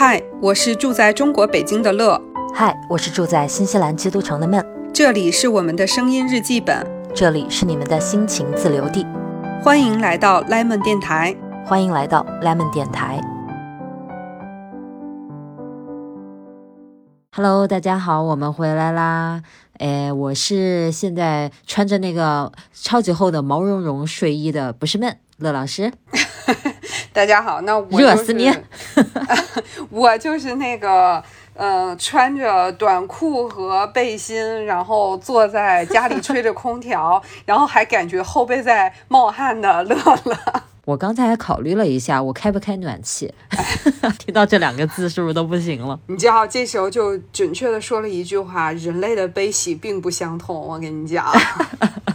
嗨，我是住在中国北京的乐。嗨，我是住在新西兰基督城的闷。这里是我们的声音日记本，这里是你们的心情自留地。欢迎来到 Lemon 电台，欢迎来到 Lemon 电台。Hello，大家好，我们回来啦。哎，我是现在穿着那个超级厚的毛茸茸睡衣的，不是闷，乐老师。大家好，那我热死你！我就是那个，呃，穿着短裤和背心，然后坐在家里吹着空调，然后还感觉后背在冒汗的乐乐。我刚才还考虑了一下，我开不开暖气？听到这两个字是不是都不行了？你知道，这时候就准确的说了一句话：人类的悲喜并不相同。我跟你讲。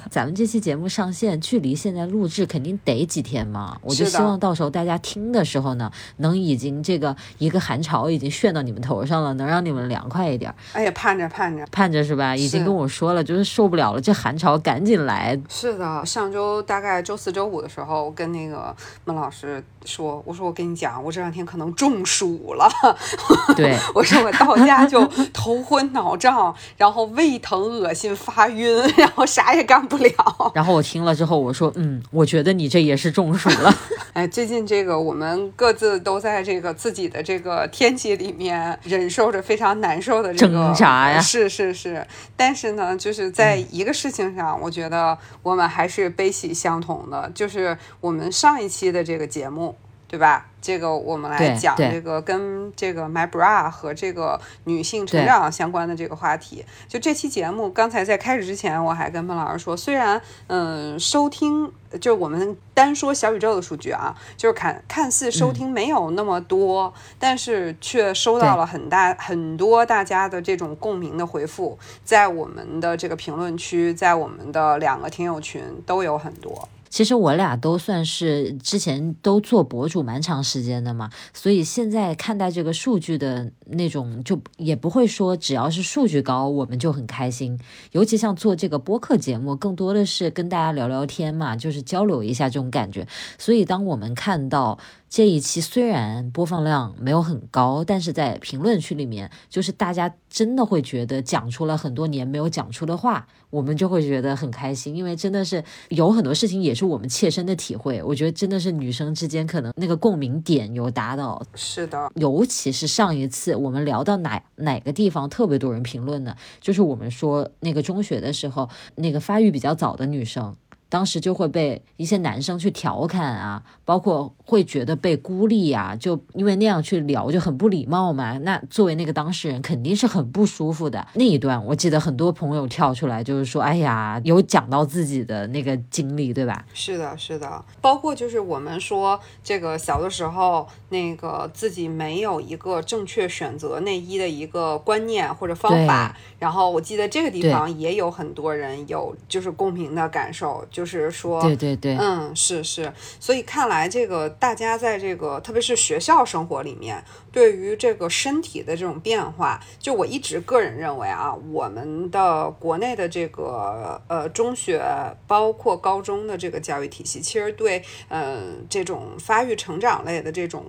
咱们这期节目上线，距离现在录制肯定得几天嘛？我就希望到时候大家听的时候呢，能已经这个一个寒潮已经炫到你们头上了，能让你们凉快一点。哎呀，盼着盼着盼着是吧？已经跟我说了，就是受不了了，这寒潮赶紧来。是的，上周大概周四周五的时候，我跟那个孟老师说，我说我跟你讲，我这两天可能中暑了。对，我说我到家就头昏脑胀，然后胃疼、恶心、发晕，然后啥也干不了。然后我听了之后，我说，嗯，我觉得你这也是中暑了。哎，最近这个我们各自都在这个自己的这个天气里面忍受着非常难受的这个挣扎呀。是是是，但是呢，就是在一个事情上，我觉得我们还是悲喜相同的，就是我们上一期的这个节目。对吧？这个我们来讲这个跟这个 My Bra 和这个女性成长相关的这个话题。就这期节目，刚才在开始之前，我还跟孟老师说，虽然嗯收听，就我们单说小宇宙的数据啊，就是看看似收听没有那么多，但是却收到了很大很多大家的这种共鸣的回复，在我们的这个评论区，在我们的两个听友群都有很多。其实我俩都算是之前都做博主蛮长时间的嘛，所以现在看待这个数据的那种，就也不会说只要是数据高我们就很开心。尤其像做这个播客节目，更多的是跟大家聊聊天嘛，就是交流一下这种感觉。所以当我们看到。这一期虽然播放量没有很高，但是在评论区里面，就是大家真的会觉得讲出了很多年没有讲出的话，我们就会觉得很开心，因为真的是有很多事情也是我们切身的体会。我觉得真的是女生之间可能那个共鸣点有达到。是的，尤其是上一次我们聊到哪哪个地方特别多人评论呢？就是我们说那个中学的时候，那个发育比较早的女生。当时就会被一些男生去调侃啊，包括会觉得被孤立呀，就因为那样去聊就很不礼貌嘛。那作为那个当事人，肯定是很不舒服的。那一段我记得很多朋友跳出来就是说，哎呀，有讲到自己的那个经历，对吧？是的，是的。包括就是我们说这个小的时候，那个自己没有一个正确选择内衣的一个观念或者方法。然后我记得这个地方也有很多人有就是共鸣的感受，就是说，对对对，嗯，是是，所以看来来这个大家在这个特别是学校生活里面，对于这个身体的这种变化，就我一直个人认为啊，我们的国内的这个呃中学包括高中的这个教育体系，其实对嗯这种发育成长类的这种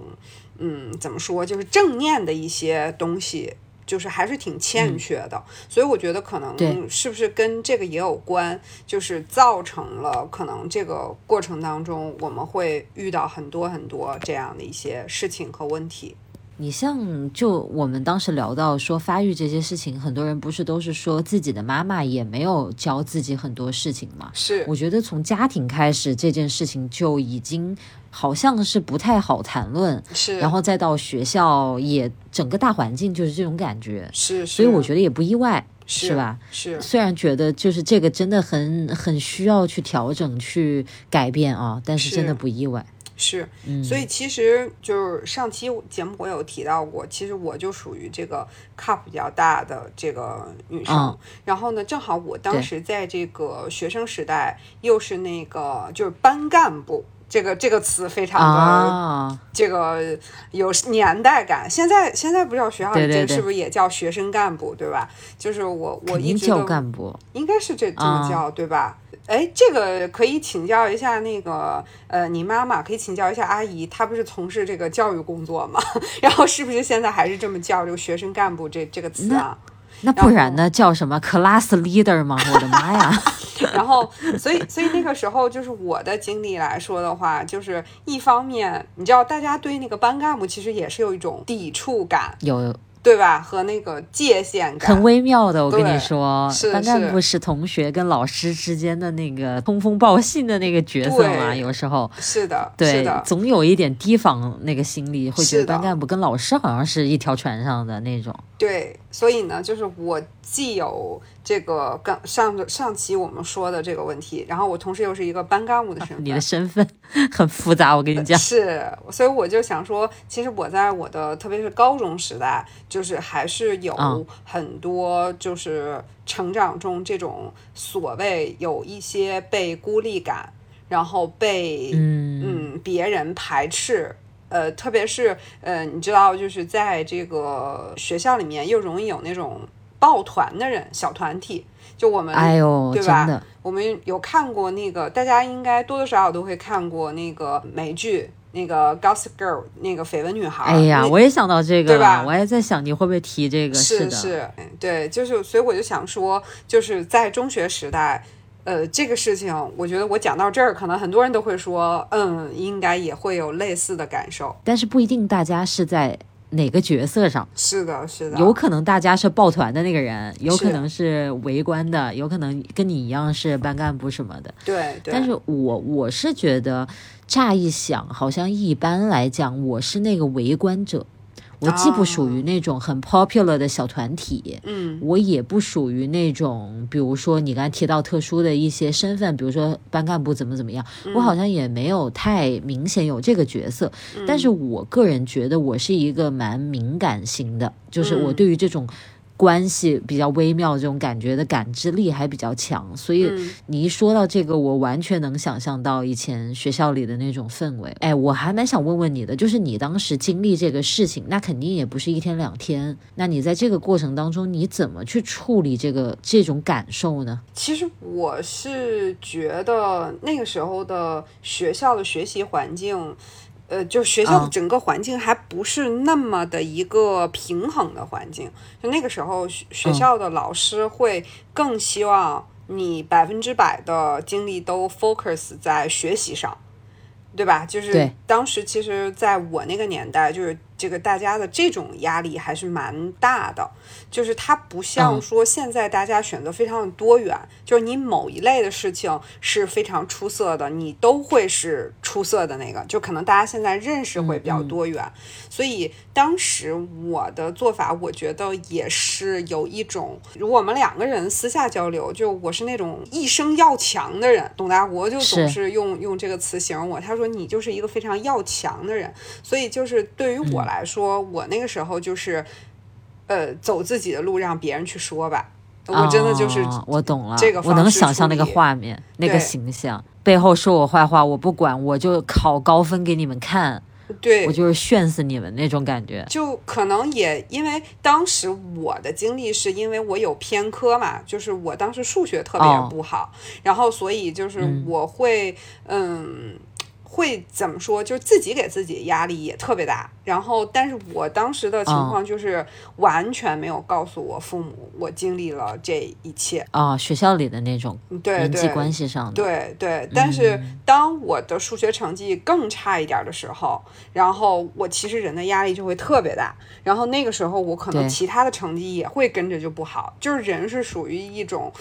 嗯怎么说，就是正念的一些东西。就是还是挺欠缺的，所以我觉得可能是不是跟这个也有关，就是造成了可能这个过程当中我们会遇到很多很多这样的一些事情和问题。你像就我们当时聊到说发育这些事情，很多人不是都是说自己的妈妈也没有教自己很多事情吗？是，我觉得从家庭开始这件事情就已经好像是不太好谈论，是，然后再到学校也整个大环境就是这种感觉，是，所以我觉得也不意外，是吧？是，虽然觉得就是这个真的很很需要去调整去改变啊，但是真的不意外。是，所以其实就是上期节目我有提到过，其实我就属于这个 cup 比较大的这个女生。然后呢，正好我当时在这个学生时代，又是那个就是班干部，这个这个词非常的这个有年代感。现在现在不知道学校里这是不是也叫学生干部，对吧？就是我我一直叫干部，应该是这这么叫，对吧？哎，这个可以请教一下那个呃，你妈妈可以请教一下阿姨，她不是从事这个教育工作吗？然后是不是现在还是这么叫这个学生干部这这个词啊？那不然呢？叫什么 class leader 吗？我的妈呀！然后，所以，所以那个时候就是我的经历来说的话，就是一方面，你知道，大家对那个班干部其实也是有一种抵触感，有。对吧？和那个界限感很微妙的，我跟你说，班干部是同学跟老师之间的那个通风报信的那个角色嘛，有时候是的，对，总有一点提防那个心理，会觉得班干部跟老师好像是一条船上的那种。对，所以呢，就是我既有这个刚上上期我们说的这个问题，然后我同时又是一个班干部的身份，你的身份很复杂，我跟你讲。是，所以我就想说，其实我在我的特别是高中时代，就是还是有很多就是成长中这种所谓有一些被孤立感，然后被嗯别人排斥。呃，特别是呃，你知道，就是在这个学校里面，又容易有那种抱团的人，小团体。就我们，哎呦，对吧？我们有看过那个，大家应该多多少少都会看过那个美剧，那个《Gossip Girl》，那个绯闻女孩。哎呀，我也想到这个，对吧？我也在想，你会不会提这个？是是，对，就是，所以我就想说，就是在中学时代。呃，这个事情，我觉得我讲到这儿，可能很多人都会说，嗯，应该也会有类似的感受，但是不一定大家是在哪个角色上。是的，是的，有可能大家是抱团的那个人，有可能是围观的，有可能跟你一样是班干部什么的。对，但是我我是觉得，乍一想，好像一般来讲，我是那个围观者。我既不属于那种很 popular 的小团体，嗯，我也不属于那种，比如说你刚才提到特殊的一些身份，比如说班干部怎么怎么样，我好像也没有太明显有这个角色。但是我个人觉得我是一个蛮敏感型的，就是我对于这种。关系比较微妙，这种感觉的感知力还比较强，所以你一说到这个，我完全能想象到以前学校里的那种氛围。哎，我还蛮想问问你的，就是你当时经历这个事情，那肯定也不是一天两天。那你在这个过程当中，你怎么去处理这个这种感受呢？其实我是觉得那个时候的学校的学习环境。呃，就学校的整个环境还不是那么的一个平衡的环境，就那个时候学学校的老师会更希望你百分之百的精力都 focus 在学习上，对吧？就是当时其实在我那个年代，就是这个大家的这种压力还是蛮大的。就是它不像说现在大家选择非常的多元，就是你某一类的事情是非常出色的，你都会是出色的那个。就可能大家现在认识会比较多元，所以当时我的做法，我觉得也是有一种，如果我们两个人私下交流，就我是那种一生要强的人，董大国就总是。用用这个词形容我，他说你就是一个非常要强的人，所以就是对于我来说，我那个时候就是。呃，走自己的路，让别人去说吧。我真的就是我懂了，这个我能想象那个画面，那个形象，背后说我坏话，我不管，我就考高分给你们看。对，我就是炫死你们那种感觉。就可能也因为当时我的经历是因为我有偏科嘛，就是我当时数学特别不好，然后所以就是我会嗯。会怎么说？就是自己给自己压力也特别大。然后，但是我当时的情况就是完全没有告诉我父母我经历了这一切啊。学校里的那种人际关系上的，对对。但是当我的数学成绩更差一点的时候，然后我其实人的压力就会特别大。然后那个时候我可能其他的成绩也会跟着就不好。就是人是属于一种。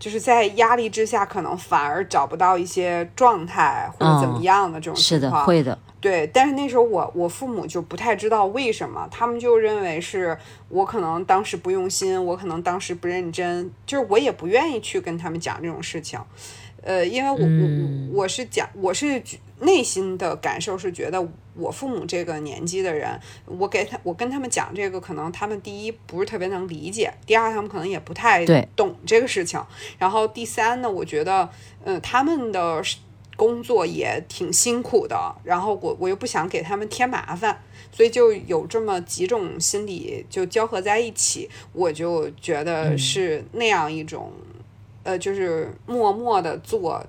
就是在压力之下，可能反而找不到一些状态或者怎么样的这种情况。是的，会的。对，但是那时候我我父母就不太知道为什么，他们就认为是我可能当时不用心，我可能当时不认真，就是我也不愿意去跟他们讲这种事情。呃，因为我我我是讲我是内心的感受是觉得我父母这个年纪的人，我给他我跟他们讲这个，可能他们第一不是特别能理解，第二他们可能也不太懂这个事情，然后第三呢，我觉得嗯他们的工作也挺辛苦的，然后我我又不想给他们添麻烦，所以就有这么几种心理就交合在一起，我就觉得是那样一种。呃，就是默默的做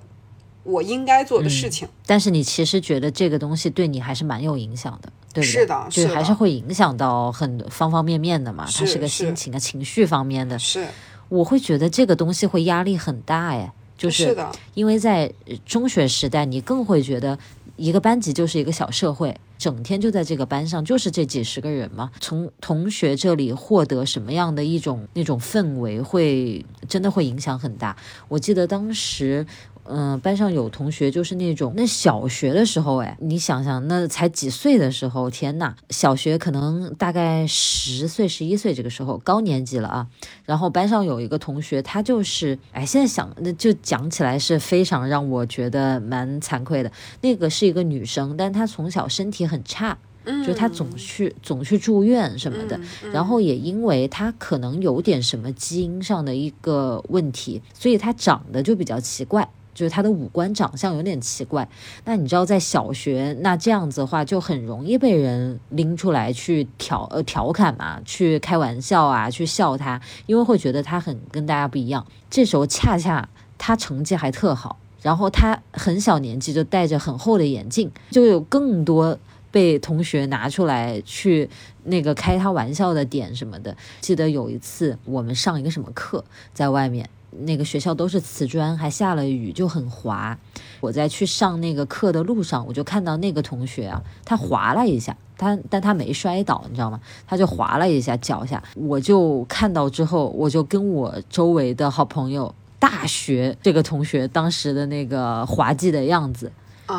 我应该做的事情。但是你其实觉得这个东西对你还是蛮有影响的，对不对？是的，就还是会影响到很方方面面的嘛。它是个心情啊、情绪方面的。是，我会觉得这个东西会压力很大哎，就是因为在中学时代，你更会觉得一个班级就是一个小社会。整天就在这个班上，就是这几十个人嘛。从同学这里获得什么样的一种那种氛围，会真的会影响很大。我记得当时。嗯，班上有同学就是那种，那小学的时候，哎，你想想，那才几岁的时候，天呐，小学可能大概十岁、十一岁这个时候，高年级了啊。然后班上有一个同学，他就是，哎，现在想，那就讲起来是非常让我觉得蛮惭愧的。那个是一个女生，但她从小身体很差，就她总去总去住院什么的。然后也因为她可能有点什么基因上的一个问题，所以她长得就比较奇怪。就是他的五官长相有点奇怪，那你知道在小学那这样子的话，就很容易被人拎出来去调呃调侃嘛，去开玩笑啊，去笑他，因为会觉得他很跟大家不一样。这时候恰恰他成绩还特好，然后他很小年纪就戴着很厚的眼镜，就有更多被同学拿出来去那个开他玩笑的点什么的。记得有一次我们上一个什么课，在外面。那个学校都是瓷砖，还下了雨，就很滑。我在去上那个课的路上，我就看到那个同学啊，他滑了一下，他但他没摔倒，你知道吗？他就滑了一下脚下。我就看到之后，我就跟我周围的好朋友大学这个同学当时的那个滑稽的样子。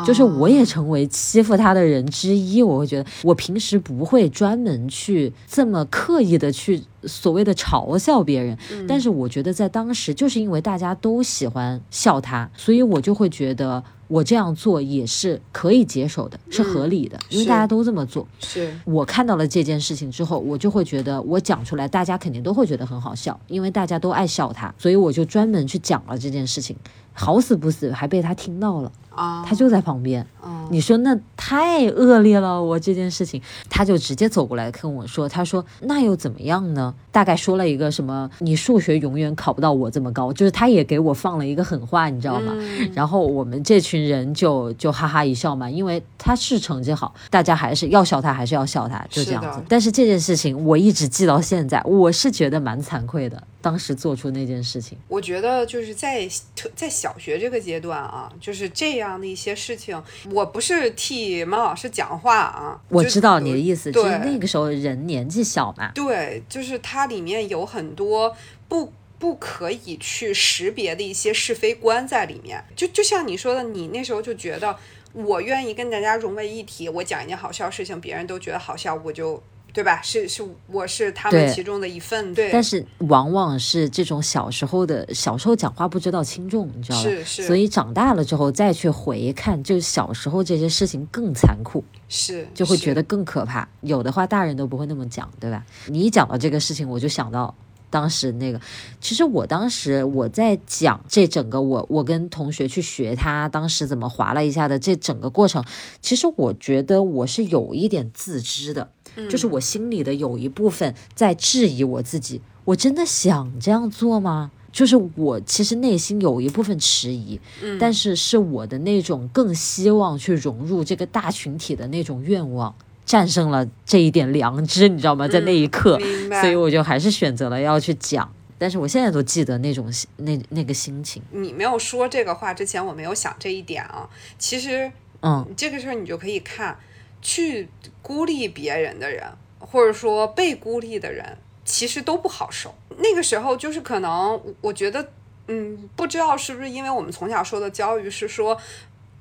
就是我也成为欺负他的人之一，我会觉得我平时不会专门去这么刻意的去所谓的嘲笑别人，但是我觉得在当时就是因为大家都喜欢笑他，所以我就会觉得我这样做也是可以接受的，是合理的，因为大家都这么做。是我看到了这件事情之后，我就会觉得我讲出来，大家肯定都会觉得很好笑，因为大家都爱笑他，所以我就专门去讲了这件事情，好死不死还被他听到了。啊，他就在旁边。你说那太恶劣了，我这件事情，他就直接走过来跟我说：“他说那又怎么样呢？大概说了一个什么，你数学永远考不到我这么高，就是他也给我放了一个狠话，你知道吗？然后我们这群人就就哈哈一笑嘛，因为他是成绩好，大家还是要笑他，还是要笑他，就这样子。但是这件事情我一直记到现在，我是觉得蛮惭愧的，当时做出那件事情。我觉得就是在在小学这个阶段啊，就是这样的一些事情，我。不是替马老师讲话啊，我知道你的意思，就是那个时候人年纪小嘛。对，就是它里面有很多不不可以去识别的一些是非观在里面。就就像你说的，你那时候就觉得我愿意跟大家融为一体，我讲一件好笑事情，别人都觉得好笑，我就。对吧？是是，我是他们其中的一份。对，但是往往是这种小时候的小时候讲话不知道轻重，你知道吧？是是。所以长大了之后再去回看，就小时候这些事情更残酷，是就会觉得更可怕。有的话大人都不会那么讲，对吧？你一讲到这个事情，我就想到当时那个。其实我当时我在讲这整个我我跟同学去学他当时怎么划了一下的这整个过程，其实我觉得我是有一点自知的。就是我心里的有一部分在质疑我自己，我真的想这样做吗？就是我其实内心有一部分迟疑，但是是我的那种更希望去融入这个大群体的那种愿望战胜了这一点良知，你知道吗？在那一刻，所以我就还是选择了要去讲。但是我现在都记得那种那那个心情。你没有说这个话之前，我没有想这一点啊。其实，嗯，这个事儿你就可以看。去孤立别人的人，或者说被孤立的人，其实都不好受。那个时候就是可能，我觉得，嗯，不知道是不是因为我们从小受的教育是说，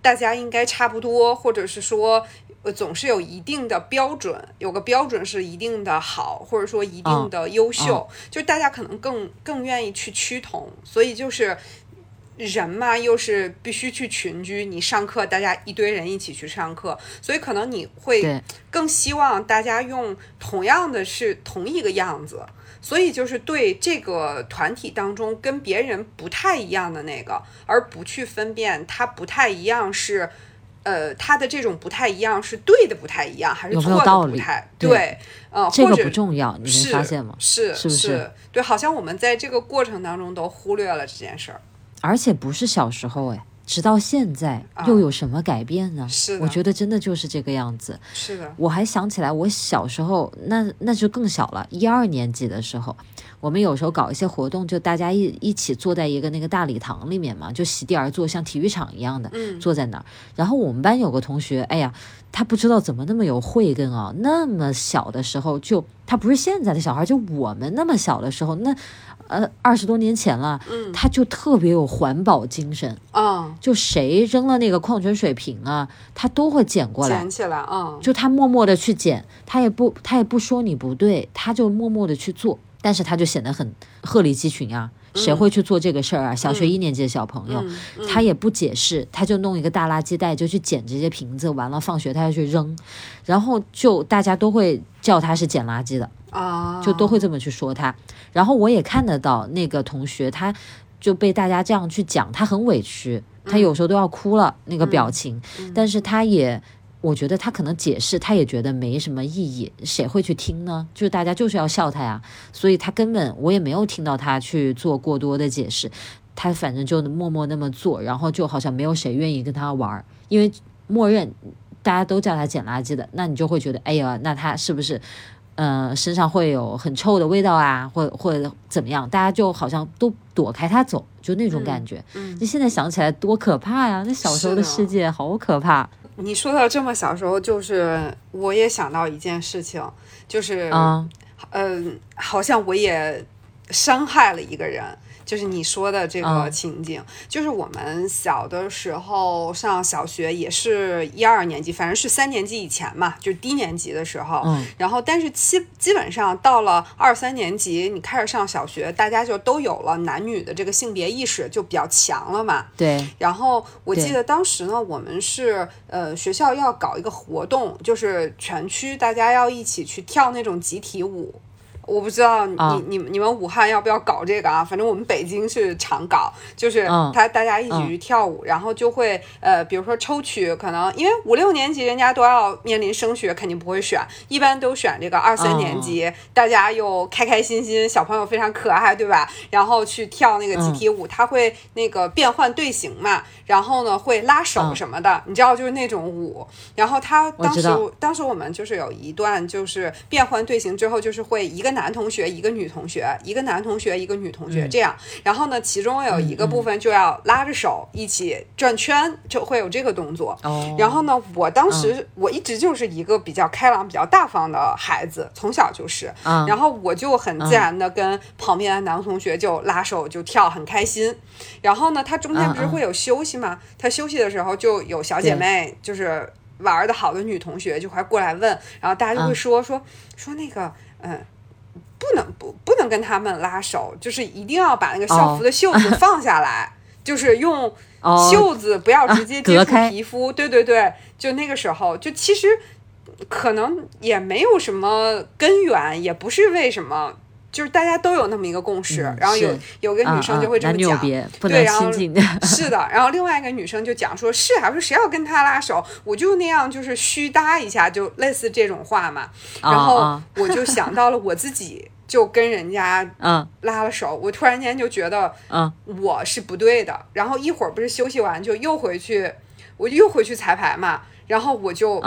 大家应该差不多，或者是说，呃，总是有一定的标准，有个标准是一定的好，或者说一定的优秀，就大家可能更更愿意去趋同，所以就是。人嘛，又是必须去群居。你上课，大家一堆人一起去上课，所以可能你会更希望大家用同样的是同一个样子。所以就是对这个团体当中跟别人不太一样的那个，而不去分辨他不太一样是呃，他的这种不太一样是对的不太一样，还是错的不太对？呃，这个不重要，你没发现吗？是是不是？对，好像我们在这个过程当中都忽略了这件事儿，而且不是小时候哎。直到现在又有什么改变呢？是我觉得真的就是这个样子。是的，我还想起来，我小时候那那就更小了，一二年级的时候，我们有时候搞一些活动，就大家一一起坐在一个那个大礼堂里面嘛，就席地而坐，像体育场一样的，坐在那儿。然后我们班有个同学，哎呀，他不知道怎么那么有慧根啊，那么小的时候就他不是现在的小孩，就我们那么小的时候那。呃，二十多年前了，嗯，他就特别有环保精神。啊，就谁扔了那个矿泉水瓶啊，他都会捡过来，捡起来啊，就他默默的去捡，他也不他也不说你不对，他就默默的去做，但是他就显得很鹤立鸡群啊，谁会去做这个事儿啊？小学一年级的小朋友，他也不解释，他就弄一个大垃圾袋就去捡这些瓶子，完了放学他要去扔，然后就大家都会叫他是捡垃圾的。啊，就都会这么去说他，然后我也看得到那个同学，他就被大家这样去讲，他很委屈，他有时候都要哭了那个表情，但是他也，我觉得他可能解释，他也觉得没什么意义，谁会去听呢？就是大家就是要笑他呀，所以他根本我也没有听到他去做过多的解释，他反正就默默那么做，然后就好像没有谁愿意跟他玩，因为默认大家都叫他捡垃圾的，那你就会觉得，哎呀，那他是不是？呃，身上会有很臭的味道啊，或或者怎么样？大家就好像都躲开他走，就那种感觉。嗯，你现在想起来多可怕呀！那小时候的世界好可怕。你说到这么小时候，就是我也想到一件事情，就是嗯，嗯，好像我也伤害了一个人。就是你说的这个情景，就是我们小的时候上小学也是一二年级，反正是三年级以前嘛，就是低年级的时候。嗯。然后，但是基基本上到了二三年级，你开始上小学，大家就都有了男女的这个性别意识就比较强了嘛。对。然后我记得当时呢，我们是呃学校要搞一个活动，就是全区大家要一起去跳那种集体舞。我不知道你你你们武汉要不要搞这个啊？反正我们北京是常搞，就是他大家一起去跳舞，然后就会呃，比如说抽取，可能因为五六年级人家都要面临升学，肯定不会选，一般都选这个二三年级，大家又开开心心，小朋友非常可爱，对吧？然后去跳那个集体舞，他会那个变换队形嘛，然后呢会拉手什么的，你知道就是那种舞。然后他当时当时我们就是有一段就是变换队形之后，就是会一个。男同学一个女同学，一个男同学一个女同学，这样，然后呢，其中有一个部分就要拉着手一起转圈，就会有这个动作。然后呢，我当时我一直就是一个比较开朗、比较大方的孩子，从小就是。然后我就很自然的跟旁边的男同学就拉手就跳，很开心。然后呢，他中间不是会有休息吗？他休息的时候就有小姐妹，就是玩的好的女同学就会过来问，然后大家就会说说说那个，嗯。不能不不能跟他们拉手，就是一定要把那个校服的袖子 放下来，就是用袖子不要直接接触皮肤。对对对，就那个时候，就其实可能也没有什么根源，也不是为什么。就是大家都有那么一个共识，然后有有个女生就会这么讲，对，然后 是的，然后另外一个女生就讲说，是啊，说谁要跟他拉手，我就那样就是虚搭一下，就类似这种话嘛。然后我就想到了我自己就跟人家嗯拉了手，我突然间就觉得嗯我是不对的。然后一会儿不是休息完就又回去，我就又回去彩排嘛，然后我就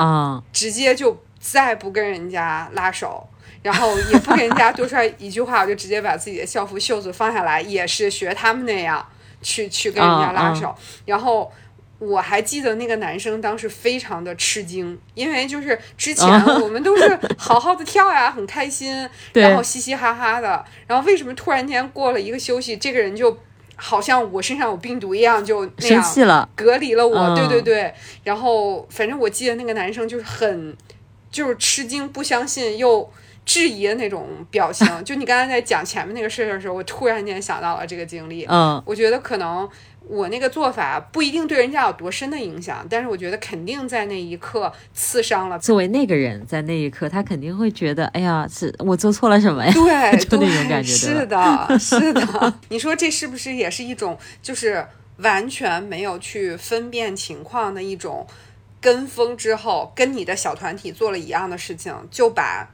直接就再不跟人家拉手。然后也不跟人家多说一句话，我就直接把自己的校服袖子放下来，也是学他们那样去去跟人家拉手。然后我还记得那个男生当时非常的吃惊，因为就是之前我们都是好好的跳呀，很开心，然后嘻嘻哈哈的。然后为什么突然间过了一个休息，这个人就好像我身上有病毒一样，就那样隔离了我？对对对。然后反正我记得那个男生就是很就是吃惊，不相信又。质疑的那种表情，就你刚才在讲前面那个事儿的时候，我突然间想到了这个经历。嗯，我觉得可能我那个做法不一定对人家有多深的影响，但是我觉得肯定在那一刻刺伤了。作为那个人，在那一刻，他肯定会觉得，哎呀，是我做错了什么呀？对，就那种感觉。是的，是的。你说这是不是也是一种，就是完全没有去分辨情况的一种？跟风之后，跟你的小团体做了一样的事情，就把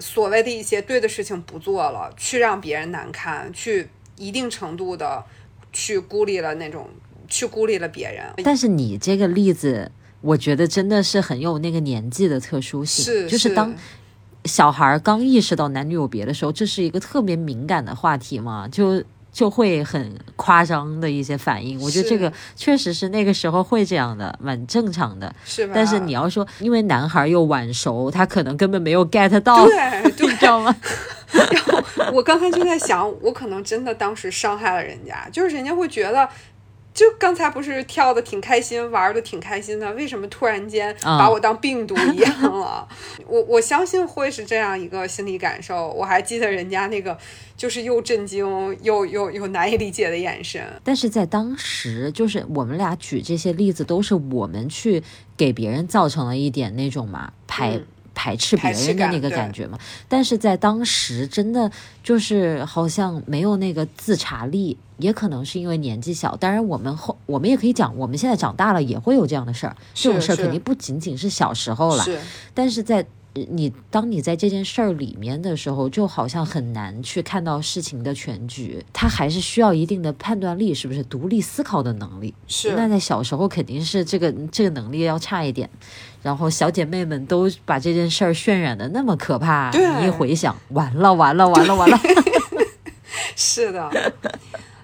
所谓的一些对的事情不做了，去让别人难堪，去一定程度的去孤立了那种，去孤立了别人。但是你这个例子，我觉得真的是很有那个年纪的特殊性，是就是当小孩刚意识到男女有别的时候，这是一个特别敏感的话题嘛，就。就会很夸张的一些反应，我觉得这个确实是那个时候会这样的，蛮正常的。是吧？但是你要说，因为男孩又晚熟，他可能根本没有 get 到，对，你知道吗？然后我刚才就在想，我可能真的当时伤害了人家，就是人家会觉得。就刚才不是跳的挺开心，玩的挺开心的，为什么突然间把我当病毒一样了？我我相信会是这样一个心理感受。我还记得人家那个就是又震惊又又又难以理解的眼神。但是在当时，就是我们俩举这些例子，都是我们去给别人造成了一点那种嘛排。排斥别人的那个感觉嘛，但是在当时真的就是好像没有那个自查力，也可能是因为年纪小。当然，我们后我们也可以讲，我们现在长大了也会有这样的事儿。这种事儿肯定不仅仅是小时候了，但是在。你当你在这件事儿里面的时候，就好像很难去看到事情的全局，他还是需要一定的判断力，是不是独立思考的能力？是。那在小时候肯定是这个这个能力要差一点，然后小姐妹们都把这件事儿渲染的那么可怕，你一回想，完了完了完了完了。是的，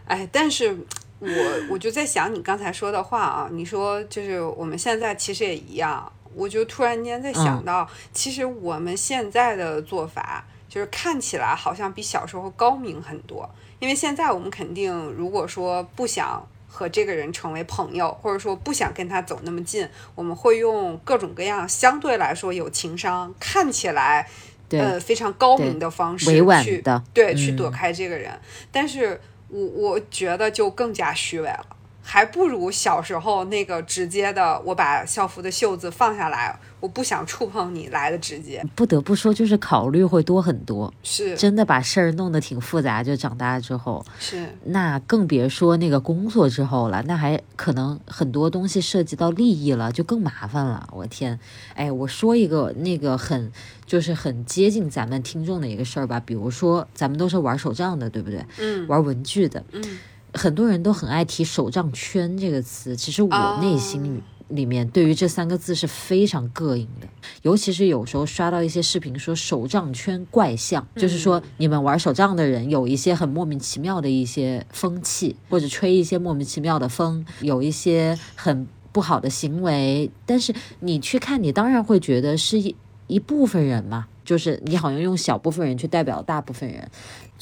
哎，但是我我就在想你刚才说的话啊，你说就是我们现在其实也一样。我就突然间在想到，其实我们现在的做法，就是看起来好像比小时候高明很多。因为现在我们肯定，如果说不想和这个人成为朋友，或者说不想跟他走那么近，我们会用各种各样相对来说有情商、看起来呃非常高明的方式去对去躲开这个人。但是我我觉得就更加虚伪了。还不如小时候那个直接的，我把校服的袖子放下来，我不想触碰你来的直接。不得不说，就是考虑会多很多，是真的把事儿弄得挺复杂。就长大之后，是那更别说那个工作之后了，那还可能很多东西涉及到利益了，就更麻烦了。我天，哎，我说一个那个很就是很接近咱们听众的一个事儿吧，比如说咱们都是玩手账的，对不对？嗯，玩文具的，嗯。很多人都很爱提“手账圈”这个词，其实我内心里面对于这三个字是非常膈应的。尤其是有时候刷到一些视频说手账圈怪象，就是说你们玩手账的人有一些很莫名其妙的一些风气，或者吹一些莫名其妙的风，有一些很不好的行为。但是你去看，你当然会觉得是一一部分人嘛，就是你好像用小部分人去代表大部分人。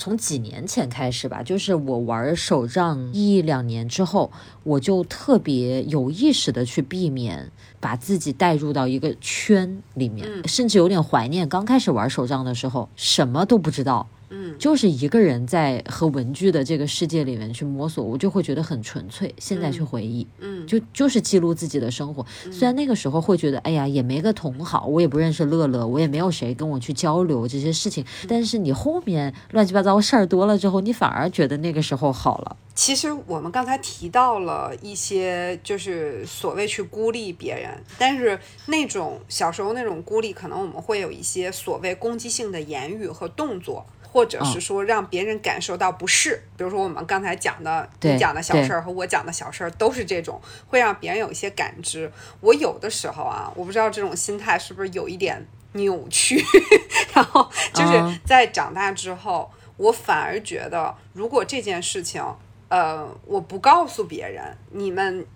从几年前开始吧，就是我玩手账一两年之后，我就特别有意识的去避免把自己带入到一个圈里面，甚至有点怀念刚开始玩手账的时候，什么都不知道。嗯，就是一个人在和文具的这个世界里面去摸索，我就会觉得很纯粹。现在去回忆，嗯，就就是记录自己的生活。虽然那个时候会觉得，哎呀，也没个同好，我也不认识乐乐，我也没有谁跟我去交流这些事情。但是你后面乱七八糟事儿多了之后，你反而觉得那个时候好了。其实我们刚才提到了一些，就是所谓去孤立别人，但是那种小时候那种孤立，可能我们会有一些所谓攻击性的言语和动作。或者是说让别人感受到不适，比如说我们刚才讲的你讲的小事儿和我讲的小事儿都是这种，会让别人有一些感知。我有的时候啊，我不知道这种心态是不是有一点扭曲，然后就是在长大之后，我反而觉得，如果这件事情，呃，我不告诉别人，你们。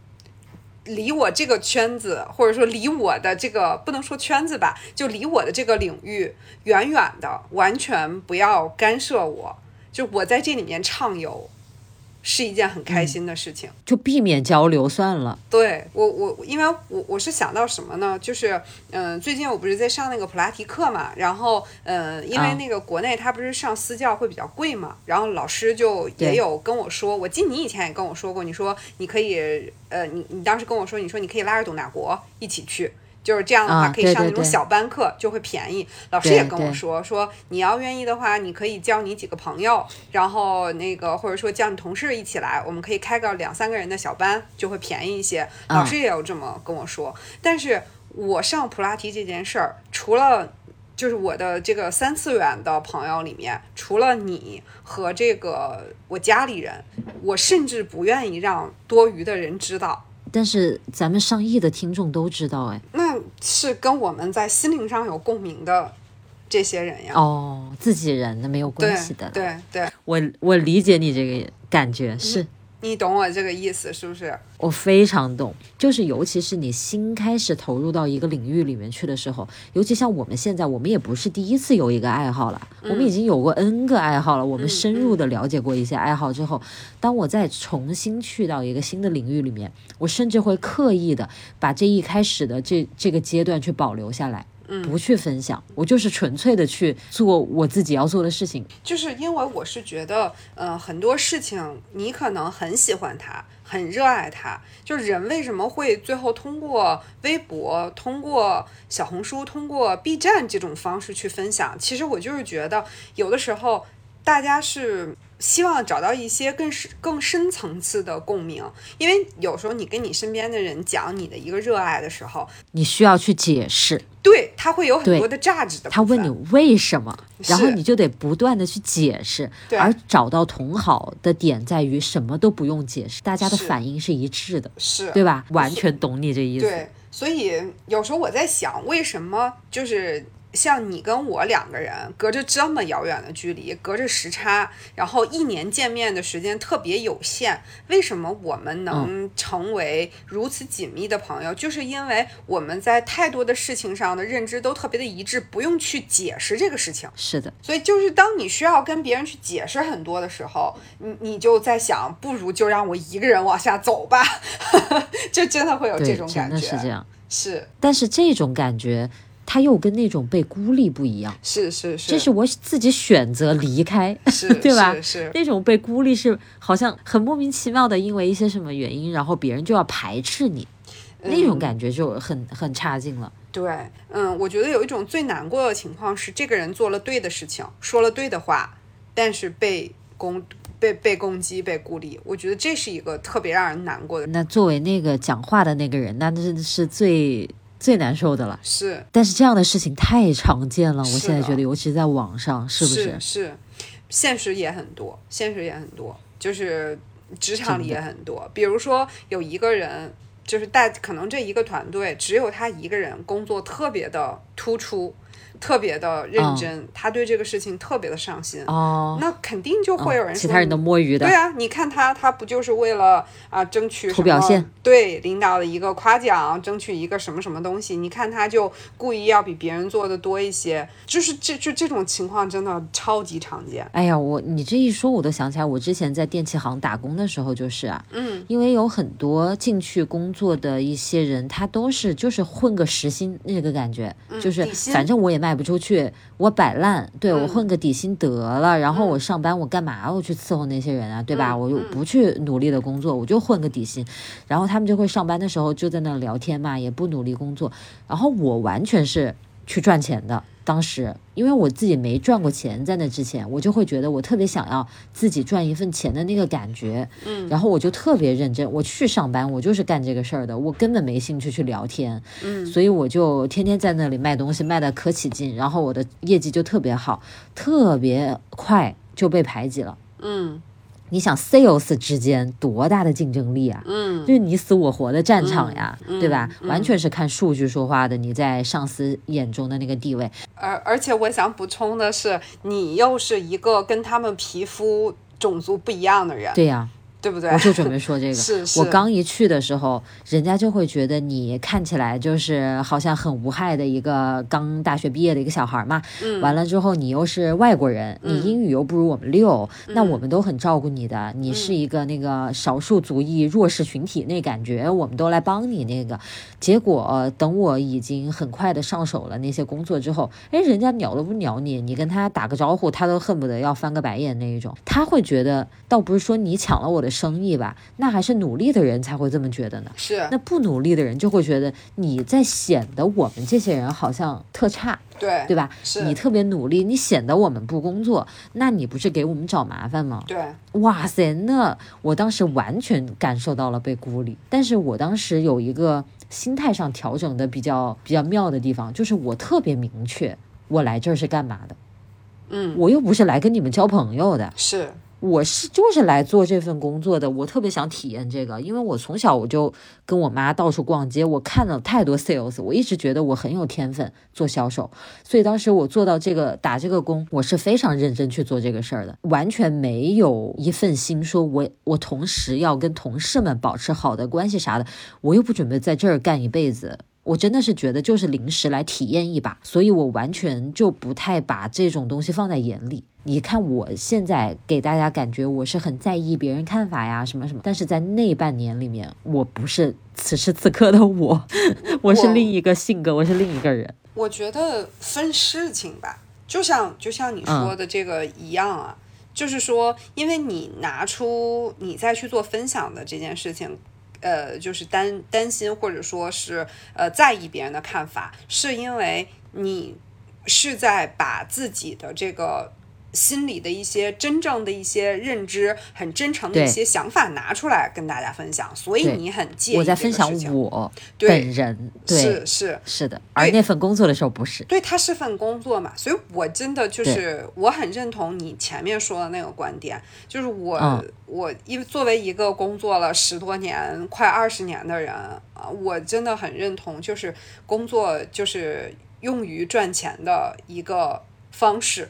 离我这个圈子，或者说离我的这个不能说圈子吧，就离我的这个领域远远的，完全不要干涉我，就我在这里面畅游。是一件很开心的事情，就避免交流算了。对我，我因为我我是想到什么呢？就是，嗯，最近我不是在上那个普拉提课嘛，然后，嗯，因为那个国内他不是上私教会比较贵嘛，然后老师就也有跟我说，我记得你以前也跟我说过，你说你可以，呃，你你当时跟我说，你说你可以拉着董大国一起去。就是这样的话可以上那种小班课，就会便宜。老师也跟我说说，你要愿意的话，你可以叫你几个朋友，然后那个或者说叫你同事一起来，我们可以开个两三个人的小班，就会便宜一些。老师也有这么跟我说。但是我上普拉提这件事儿，除了就是我的这个三次元的朋友里面，除了你和这个我家里人，我甚至不愿意让多余的人知道。但是咱们上亿的听众都知道，哎，那是跟我们在心灵上有共鸣的这些人呀。哦，自己人那没有关系的。对对，我我理解你这个感觉是。你懂我这个意思是不是？我非常懂，就是尤其是你新开始投入到一个领域里面去的时候，尤其像我们现在，我们也不是第一次有一个爱好了，我们已经有过 N 个爱好了。我们深入的了解过一些爱好之后，当我再重新去到一个新的领域里面，我甚至会刻意的把这一开始的这这个阶段去保留下来。不去分享，我就是纯粹的去做我自己要做的事情。就是因为我是觉得，呃，很多事情你可能很喜欢它，很热爱它。就是人为什么会最后通过微博、通过小红书、通过 B 站这种方式去分享？其实我就是觉得，有的时候大家是。希望找到一些更深、更深层次的共鸣，因为有时候你跟你身边的人讲你的一个热爱的时候，你需要去解释，对他会有很多的价值的。他问你为什么，然后你就得不断的去解释，而找到同好的点在于什么都不用解释，大家的反应是一致的，是对吧？完全懂你这意思。对，所以有时候我在想，为什么就是。像你跟我两个人隔着这么遥远的距离，隔着时差，然后一年见面的时间特别有限，为什么我们能成为如此紧密的朋友？就是因为我们在太多的事情上的认知都特别的一致，不用去解释这个事情。是的，所以就是当你需要跟别人去解释很多的时候，你你就在想，不如就让我一个人往下走吧，就真的会有这种感觉。是这样，是。但是这种感觉。他又跟那种被孤立不一样，是是是，这是我自己选择离开，是 对吧？是那种被孤立是好像很莫名其妙的，因为一些什么原因，然后别人就要排斥你，那种感觉就很很差劲了。对，嗯，我觉得有一种最难过的情况是，这个人做了对的事情，说了对的话，但是被攻被被攻击被孤立，我觉得这是一个特别让人难过的。那作为那个讲话的那个人，那真的是最。最难受的了，是，但是这样的事情太常见了，我现在觉得，尤其在网上，是不是？是，现实也很多，现实也很多，就是职场里也很多。比如说，有一个人，就是带，可能这一个团队只有他一个人工作特别的突出。特别的认真，他对这个事情特别的上心哦，那肯定就会有人其他人都摸鱼的。对啊，你看他，他不就是为了啊争取图表现？对领导的一个夸奖，争取一个什么什么东西？你看他就故意要比别人做的多一些，就是这就这种情况真的超级常见。哎呀，我你这一说，我都想起来，我之前在电器行打工的时候就是啊，嗯，因为有很多进去工作的一些人，他都是就是混个时薪那个感觉，就是反正我也卖。不出去，我摆烂，对我混个底薪得了。然后我上班，我干嘛我去伺候那些人啊？对吧？我又不去努力的工作，我就混个底薪。然后他们就会上班的时候就在那聊天嘛，也不努力工作。然后我完全是去赚钱的。当时，因为我自己没赚过钱，在那之前，我就会觉得我特别想要自己赚一份钱的那个感觉，嗯，然后我就特别认真，我去上班，我就是干这个事儿的，我根本没兴趣去聊天，嗯，所以我就天天在那里卖东西，卖的可起劲，然后我的业绩就特别好，特别快就被排挤了，嗯。你想 sales 之间多大的竞争力啊？嗯，就是你死我活的战场呀，对吧？完全是看数据说话的。你在上司眼中的那个地位，而而且我想补充的是，你又是一个跟他们皮肤种族不一样的人。对呀。对不对？我就准备说这个。是是。我刚一去的时候，人家就会觉得你看起来就是好像很无害的一个刚大学毕业的一个小孩嘛。嗯。完了之后，你又是外国人，你英语又不如我们溜，那我们都很照顾你的。你是一个那个少数族裔弱势群体那感觉，我们都来帮你那个。结果等我已经很快的上手了那些工作之后，哎，人家鸟都不鸟你，你跟他打个招呼，他都恨不得要翻个白眼那一种。他会觉得，倒不是说你抢了我的。生意吧，那还是努力的人才会这么觉得呢。是，那不努力的人就会觉得你在显得我们这些人好像特差，对对吧？是你特别努力，你显得我们不工作，那你不是给我们找麻烦吗？对，哇塞，那我当时完全感受到了被孤立，但是我当时有一个心态上调整的比较比较妙的地方，就是我特别明确，我来这儿是干嘛的。嗯，我又不是来跟你们交朋友的，是，我是就是来做这份工作的。我特别想体验这个，因为我从小我就跟我妈到处逛街，我看了太多 sales，我一直觉得我很有天分做销售，所以当时我做到这个打这个工，我是非常认真去做这个事儿的，完全没有一份心说我我同时要跟同事们保持好的关系啥的，我又不准备在这儿干一辈子。我真的是觉得就是临时来体验一把，所以我完全就不太把这种东西放在眼里。你看我现在给大家感觉我是很在意别人看法呀，什么什么，但是在那半年里面，我不是此时此刻的我，我是另一个性格，我是另一个人。我觉得分事情吧，就像就像你说的这个一样啊，就是说，因为你拿出你再去做分享的这件事情。呃，就是担担心或者说是呃在意别人的看法，是因为你是在把自己的这个。心里的一些真正的一些认知，很真诚的一些想法拿出来跟大家分享，所以你很介意我在分享我本人，对。是是。是的，而那份工作的时候不是，对，它是份工作嘛，所以我真的就是我很认同你前面说的那个观点，就是我我因为作为一个工作了十多年、快二十年的人啊，我真的很认同，就是工作就是用于赚钱的一个方式。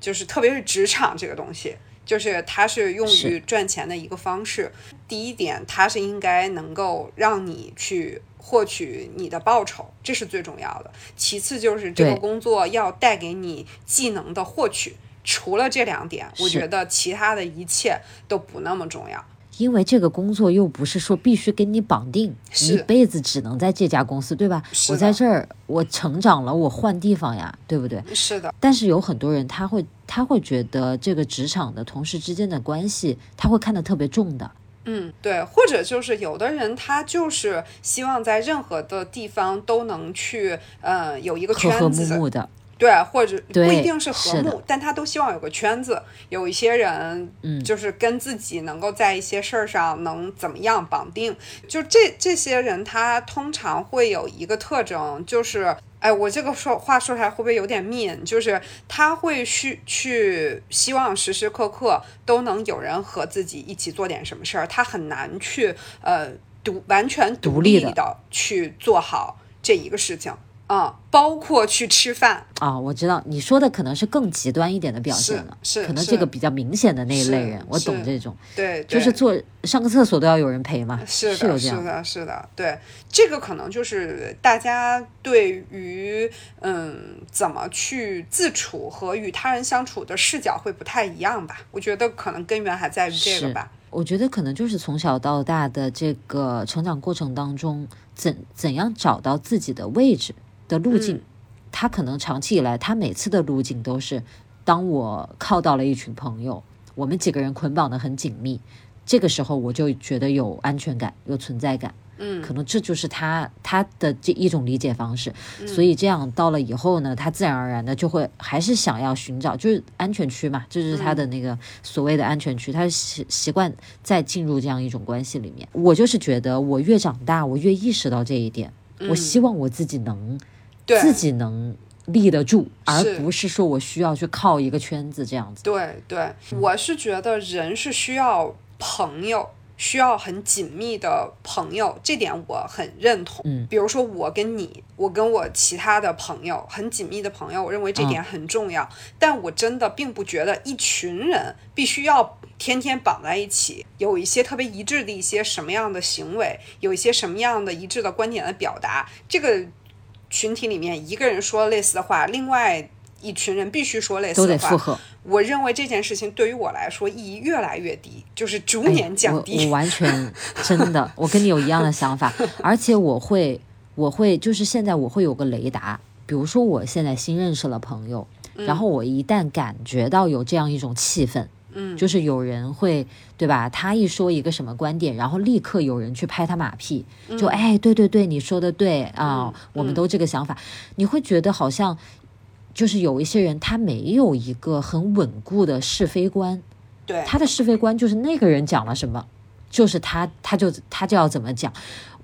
就是特别是职场这个东西，就是它是用于赚钱的一个方式。第一点，它是应该能够让你去获取你的报酬，这是最重要的。其次就是这个工作要带给你技能的获取。除了这两点，我觉得其他的一切都不那么重要。因为这个工作又不是说必须跟你绑定，一辈子只能在这家公司，对吧？我在这儿，我成长了，我换地方呀，对不对？是的。但是有很多人他会他会觉得这个职场的同事之间的关系，他会看得特别重的。嗯，对。或者就是有的人他就是希望在任何的地方都能去，呃，有一个圈子。和和睦睦的。对，或者不一定是和睦，但他都希望有个圈子，有一些人，嗯，就是跟自己能够在一些事儿上能怎么样绑定。就这这些人，他通常会有一个特征，就是，哎，我这个说话说出来会不会有点 mean？就是他会去去希望时时刻刻都能有人和自己一起做点什么事儿，他很难去呃独完全独立的去做好这一个事情。啊，包括去吃饭啊，我知道你说的可能是更极端一点的表现了，是可能这个比较明显的那一类人，我懂这种，对，就是做上个厕所都要有人陪嘛，是的，是的，是的，对，这个可能就是大家对于嗯怎么去自处和与他人相处的视角会不太一样吧？我觉得可能根源还在于这个吧。我觉得可能就是从小到大的这个成长过程当中，怎怎样找到自己的位置。的路径，他可能长期以来，他每次的路径都是，当我靠到了一群朋友，我们几个人捆绑的很紧密，这个时候我就觉得有安全感，有存在感。嗯，可能这就是他他的这一种理解方式。所以这样到了以后呢，他自然而然的就会还是想要寻找，就是安全区嘛，这就是他的那个所谓的安全区。他习习惯再进入这样一种关系里面。我就是觉得，我越长大，我越意识到这一点。我希望我自己能。自己能立得住，而不是说我需要去靠一个圈子这样子。对对，我是觉得人是需要朋友，需要很紧密的朋友，这点我很认同。嗯，比如说我跟你，我跟我其他的朋友很紧密的朋友，我认为这点很重要。但我真的并不觉得一群人必须要天天绑在一起，有一些特别一致的一些什么样的行为，有一些什么样的一致的观点的表达，这个。群体里面一个人说类似的话，另外一群人必须说类似的话。都得附和。我认为这件事情对于我来说意义越来越低，就是逐年降低。我我完全真的，我跟你有一样的想法，而且我会我会就是现在我会有个雷达，比如说我现在新认识了朋友，然后我一旦感觉到有这样一种气氛，嗯，就是有人会对吧？他一说一个什么观点，然后立刻有人去拍他马屁，就哎，对对对，你说的对啊，我们都这个想法，你会觉得好像就是有一些人他没有一个很稳固的是非观，对，他的是非观就是那个人讲了什么，就是他他就他就要怎么讲，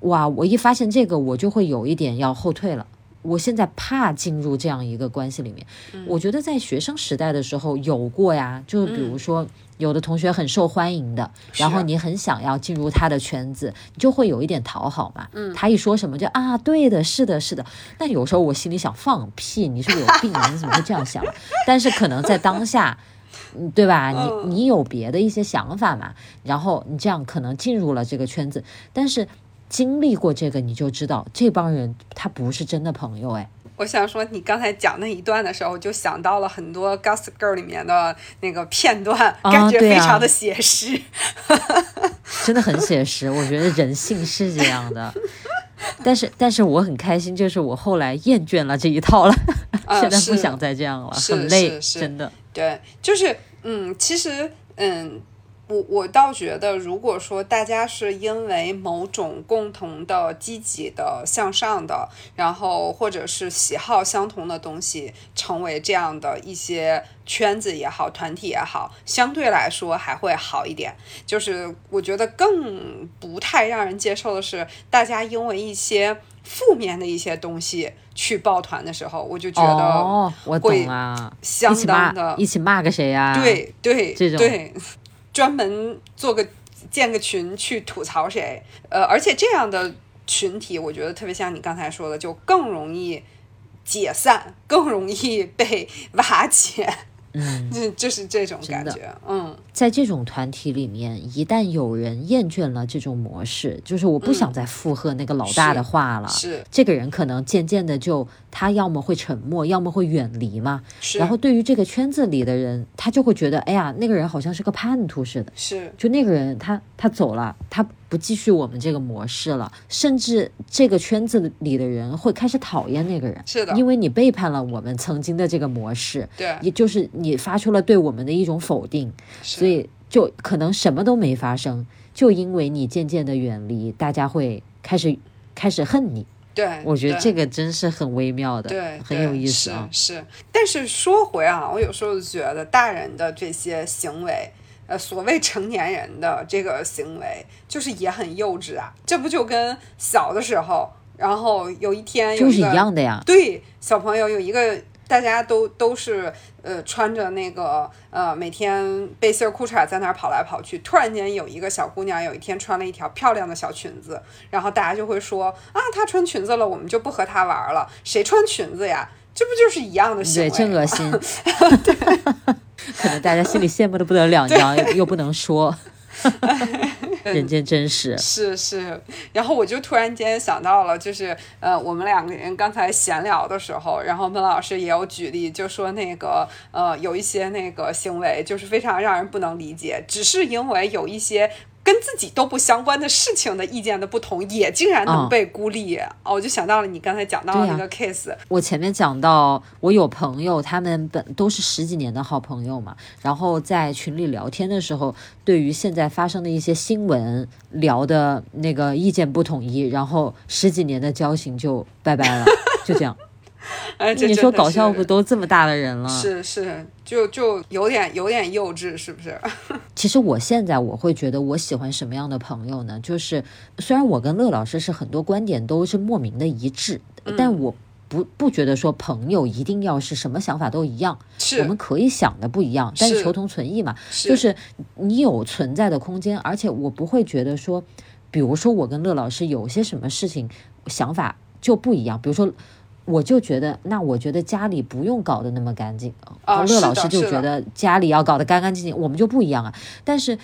哇！我一发现这个，我就会有一点要后退了。我现在怕进入这样一个关系里面。我觉得在学生时代的时候有过呀，就比如说有的同学很受欢迎的，然后你很想要进入他的圈子，你就会有一点讨好嘛。他一说什么就啊，对的，是的，是的。但有时候我心里想放屁，你是不是有病啊？你怎么会这样想？但是可能在当下，对吧？你你有别的一些想法嘛？然后你这样可能进入了这个圈子，但是。经历过这个，你就知道这帮人他不是真的朋友哎。我想说，你刚才讲那一段的时候，就想到了很多《Gossip Girl》里面的那个片段，感觉非常的写实，真的很写实。我觉得人性是这样的，但是但是我很开心，就是我后来厌倦了这一套了，现在不想再这样了，很累，真的。对，就是嗯，其实嗯。我我倒觉得，如果说大家是因为某种共同的、积极的、向上的，然后或者是喜好相同的东西，成为这样的一些圈子也好、团体也好，相对来说还会好一点。就是我觉得更不太让人接受的是，大家因为一些负面的一些东西去抱团的时候，我就觉得哦，我懂了，相当的一起骂个谁呀？对对，这种对。专门做个建个群去吐槽谁，呃，而且这样的群体，我觉得特别像你刚才说的，就更容易解散，更容易被瓦解。嗯，就是这种感觉。嗯，在这种团体里面，一旦有人厌倦了这种模式，就是我不想再附和那个老大的话了，是这个人可能渐渐的就他要么会沉默，要么会远离嘛。然后对于这个圈子里的人，他就会觉得，哎呀，那个人好像是个叛徒似的。是，就那个人他他走了，他。不继续我们这个模式了，甚至这个圈子里的人会开始讨厌那个人，是的，因为你背叛了我们曾经的这个模式，对，也就是你发出了对我们的一种否定，所以就可能什么都没发生，就因为你渐渐的远离，大家会开始开始恨你。对，我觉得这个真是很微妙的，对，很有意思啊。是，但是说回啊，我有时候觉得大人的这些行为。呃，所谓成年人的这个行为，就是也很幼稚啊！这不就跟小的时候，然后有一天就是一样的呀。对，小朋友有一个，大家都都是呃穿着那个呃每天背心裤衩在那儿跑来跑去，突然间有一个小姑娘有一天穿了一条漂亮的小裙子，然后大家就会说啊，她穿裙子了，我们就不和她玩了。谁穿裙子呀？这不就是一样的行为？对，真恶 心。对。可能大家心里羡慕的不得了，你又不能说，人间真实 是是。然后我就突然间想到了，就是呃，我们两个人刚才闲聊的时候，然后孟老师也有举例，就说那个呃，有一些那个行为就是非常让人不能理解，只是因为有一些。跟自己都不相关的事情的意见的不同，也竟然能被孤立哦！我就想到了你刚才讲到的那个 case。我前面讲到，我有朋友，他们本都是十几年的好朋友嘛，然后在群里聊天的时候，对于现在发生的一些新闻聊的那个意见不统一，然后十几年的交情就拜拜了，就这样。哎，你说搞笑不都这么大的人了？是是，就就有点有点幼稚，是不是？其实我现在我会觉得我喜欢什么样的朋友呢？就是虽然我跟乐老师是很多观点都是莫名的一致，但我不不觉得说朋友一定要是什么想法都一样。是，我们可以想的不一样，但是求同存异嘛。就是你有存在的空间，而且我不会觉得说，比如说我跟乐老师有些什么事情想法就不一样，比如说。我就觉得，那我觉得家里不用搞得那么干净啊。乐老师就觉得家里要搞得干干净净，我们就不一样啊。但是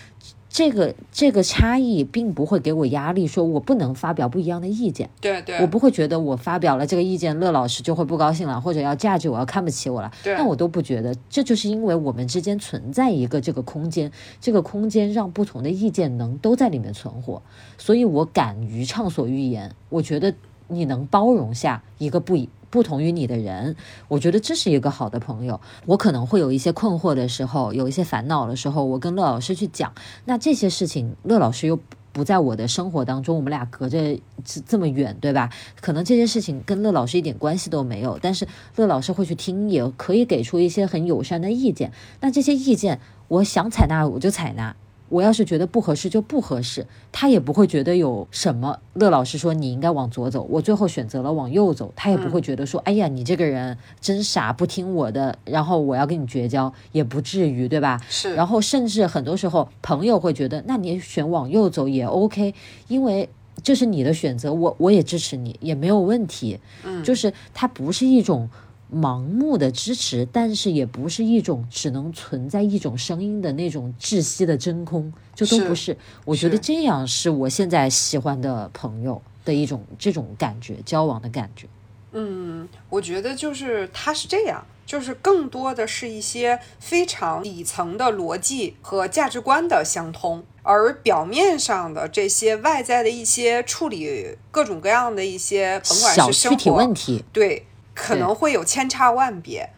这个这个差异并不会给我压力，说我不能发表不一样的意见。对对，我不会觉得我发表了这个意见，乐老师就会不高兴了，或者要价值我，要看不起我了。对，那我都不觉得，这就是因为我们之间存在一个这个空间，这个空间让不同的意见能都在里面存活，所以我敢于畅所欲言。我觉得。你能包容下一个不不同于你的人，我觉得这是一个好的朋友。我可能会有一些困惑的时候，有一些烦恼的时候，我跟乐老师去讲，那这些事情，乐老师又不在我的生活当中，我们俩隔着这么远，对吧？可能这些事情跟乐老师一点关系都没有，但是乐老师会去听，也可以给出一些很友善的意见。那这些意见，我想采纳我就采纳。我要是觉得不合适就不合适，他也不会觉得有什么。乐老师说你应该往左走，我最后选择了往右走，他也不会觉得说，哎呀，你这个人真傻，不听我的，然后我要跟你绝交，也不至于，对吧？是。然后甚至很多时候，朋友会觉得，那你选往右走也 OK，因为这是你的选择，我我也支持你，也没有问题。嗯，就是它不是一种。盲目的支持，但是也不是一种只能存在一种声音的那种窒息的真空，就都不是。我觉得这样是我现在喜欢的朋友的一种这种感觉，交往的感觉。嗯，我觉得就是他是这样，就是更多的是一些非常底层的逻辑和价值观的相通，而表面上的这些外在的一些处理各种各样的一些，甭管是具体问题，对。可能会有千差万别，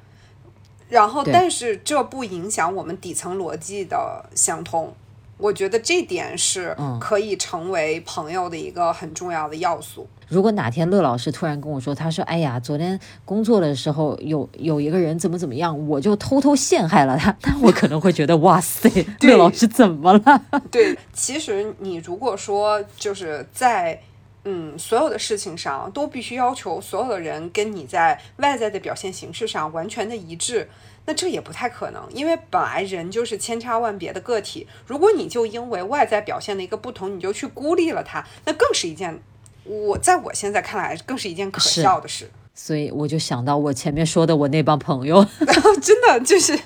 然后但是这不影响我们底层逻辑的相通。我觉得这点是可以成为朋友的一个很重要的要素。如果哪天乐老师突然跟我说，他说：“哎呀，昨天工作的时候有有一个人怎么怎么样，我就偷偷陷害了他。”那我可能会觉得：“哇塞，乐老师怎么了？” 对，其实你如果说就是在。嗯，所有的事情上都必须要求所有的人跟你在外在的表现形式上完全的一致，那这也不太可能，因为本来人就是千差万别的个体。如果你就因为外在表现的一个不同，你就去孤立了他，那更是一件我在我现在看来更是一件可笑的事。所以我就想到我前面说的我那帮朋友，真的就是。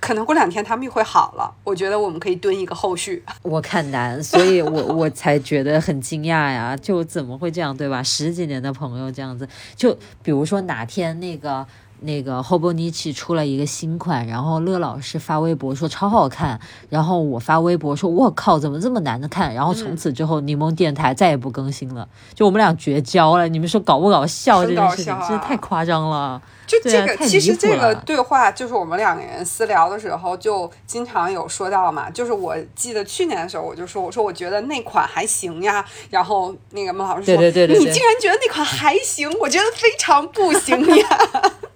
可能过两天他们又会好了，我觉得我们可以蹲一个后续。我看难，所以我我才觉得很惊讶呀，就怎么会这样，对吧？十几年的朋友这样子，就比如说哪天那个。那个 Hobonichi 出了一个新款，然后乐老师发微博说超好看，然后我发微博说我靠怎么这么难的看，然后从此之后柠檬电台再也不更新了，就我们俩绝交了。你们说搞不搞笑？这件事情真的太夸张了。就这个，其实这个对话就是我们两个人私聊的时候就经常有说到嘛，就是我记得去年的时候我就说我说我觉得那款还行呀，然后那个孟老师说你竟然觉得那款还行，我觉得非常不行呀。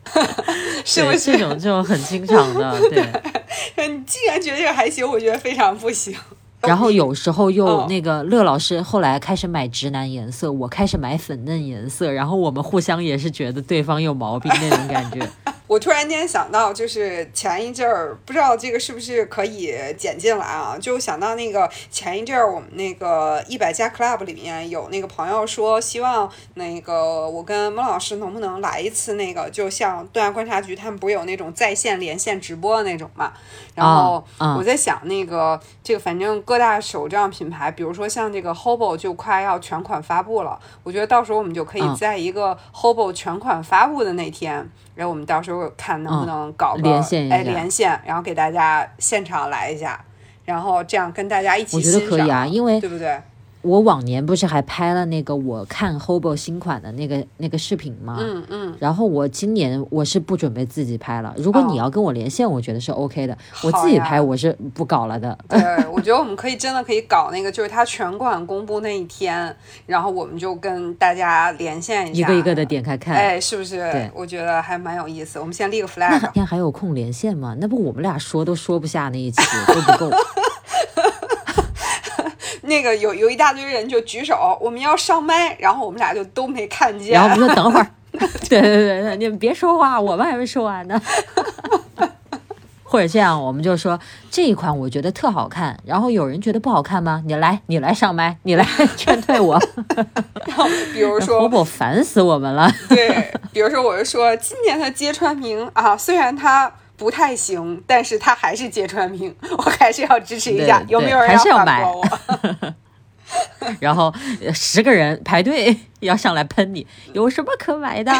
是不是这种这种很经常的？对，你既然觉得这个还行，我觉得非常不行。然后有时候又那个乐老师后来开始买直男颜色，我开始买粉嫩颜色，然后我们互相也是觉得对方有毛病那种感觉。我突然间想到，就是前一阵儿，不知道这个是不是可以剪进来啊？就想到那个前一阵儿，我们那个一百家 club 里面有那个朋友说，希望那个我跟孟老师能不能来一次那个，就像对岸观察局他们不是有那种在线连线直播的那种嘛？然后我在想，那个这个反正各大手账品牌，比如说像这个 Hobo 就快要全款发布了，我觉得到时候我们就可以在一个 Hobo 全款发布的那天。然后我们到时候看能不能搞个哎连线，然后给大家现场来一下，然后这样跟大家一起欣赏，我觉得可以啊，因为对不对？我往年不是还拍了那个我看 Hobo 新款的那个那个视频吗？嗯嗯。然后我今年我是不准备自己拍了。如果你要跟我连线，我觉得是 OK 的。我自己拍我是不搞了的。对，我觉得我们可以真的可以搞那个，就是它全馆公布那一天，然后我们就跟大家连线一下，一个一个的点开看，哎，是不是？对，我觉得还蛮有意思。我们先立个 flag。那天还有空连线吗？那不我们俩说都说不下那一期 都不够。那个有有一大堆人就举手，我们要上麦，然后我们俩就都没看见。然后我们说等会儿，对对对对，你们别说话，我们还没说完呢。或者这样，我们就说这一款我觉得特好看，然后有人觉得不好看吗？你来，你来上麦，你来劝退我。然后比如说，婆婆烦死我们了。对，比如说我就说今年的揭穿名啊，虽然它。不太行，但是他还是揭穿名，我还是要支持一下。有没有人要反驳我？然后十个人排队 要上来喷你，有什么可买的？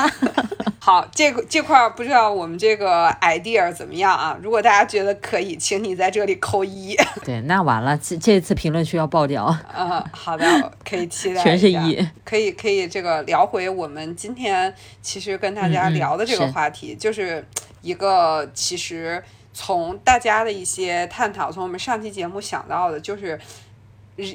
好，这个这块不知道我们这个 idea 怎么样啊？如果大家觉得可以，请你在这里扣一。对，那完了，这这次评论区要爆掉。嗯，好的，可以期待。全是一，可以可以，这个聊回我们今天其实跟大家聊的这个话题，就是一个其实从大家的一些探讨，从我们上期节目想到的，就是。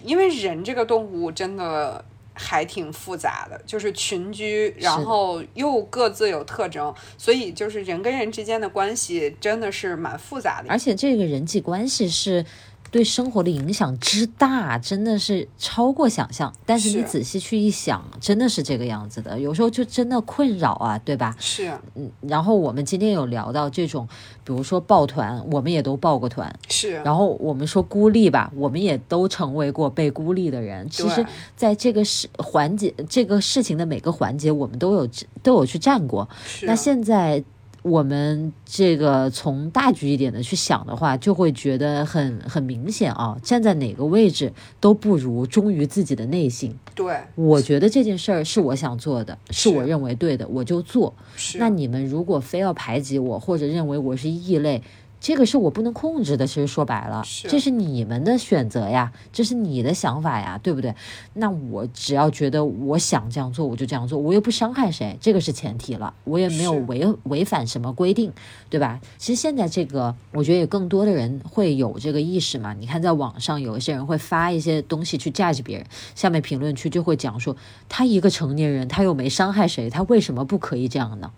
因为人这个动物真的还挺复杂的，就是群居，然后又各自有特征，所以就是人跟人之间的关系真的是蛮复杂的。而且这个人际关系是。对生活的影响之大，真的是超过想象。但是你仔细去一想，真的是这个样子的。有时候就真的困扰啊，对吧？是。嗯，然后我们今天有聊到这种，比如说抱团，我们也都抱过团。是。然后我们说孤立吧，我们也都成为过被孤立的人。其实，在这个事环节，这个事情的每个环节，我们都有都有去站过。是。那现在。我们这个从大局一点的去想的话，就会觉得很很明显啊，站在哪个位置都不如忠于自己的内心。对，我觉得这件事儿是我想做的，是我认为对的，我就做。那你们如果非要排挤我，或者认为我是异类。这个是我不能控制的，其实说白了，这是你们的选择呀，这是你的想法呀，对不对？那我只要觉得我想这样做，我就这样做，我又不伤害谁，这个是前提了，我也没有违违反什么规定，对吧？其实现在这个，我觉得也更多的人会有这个意识嘛。你看，在网上有一些人会发一些东西去 judge 别人，下面评论区就会讲说，他一个成年人，他又没伤害谁，他为什么不可以这样呢？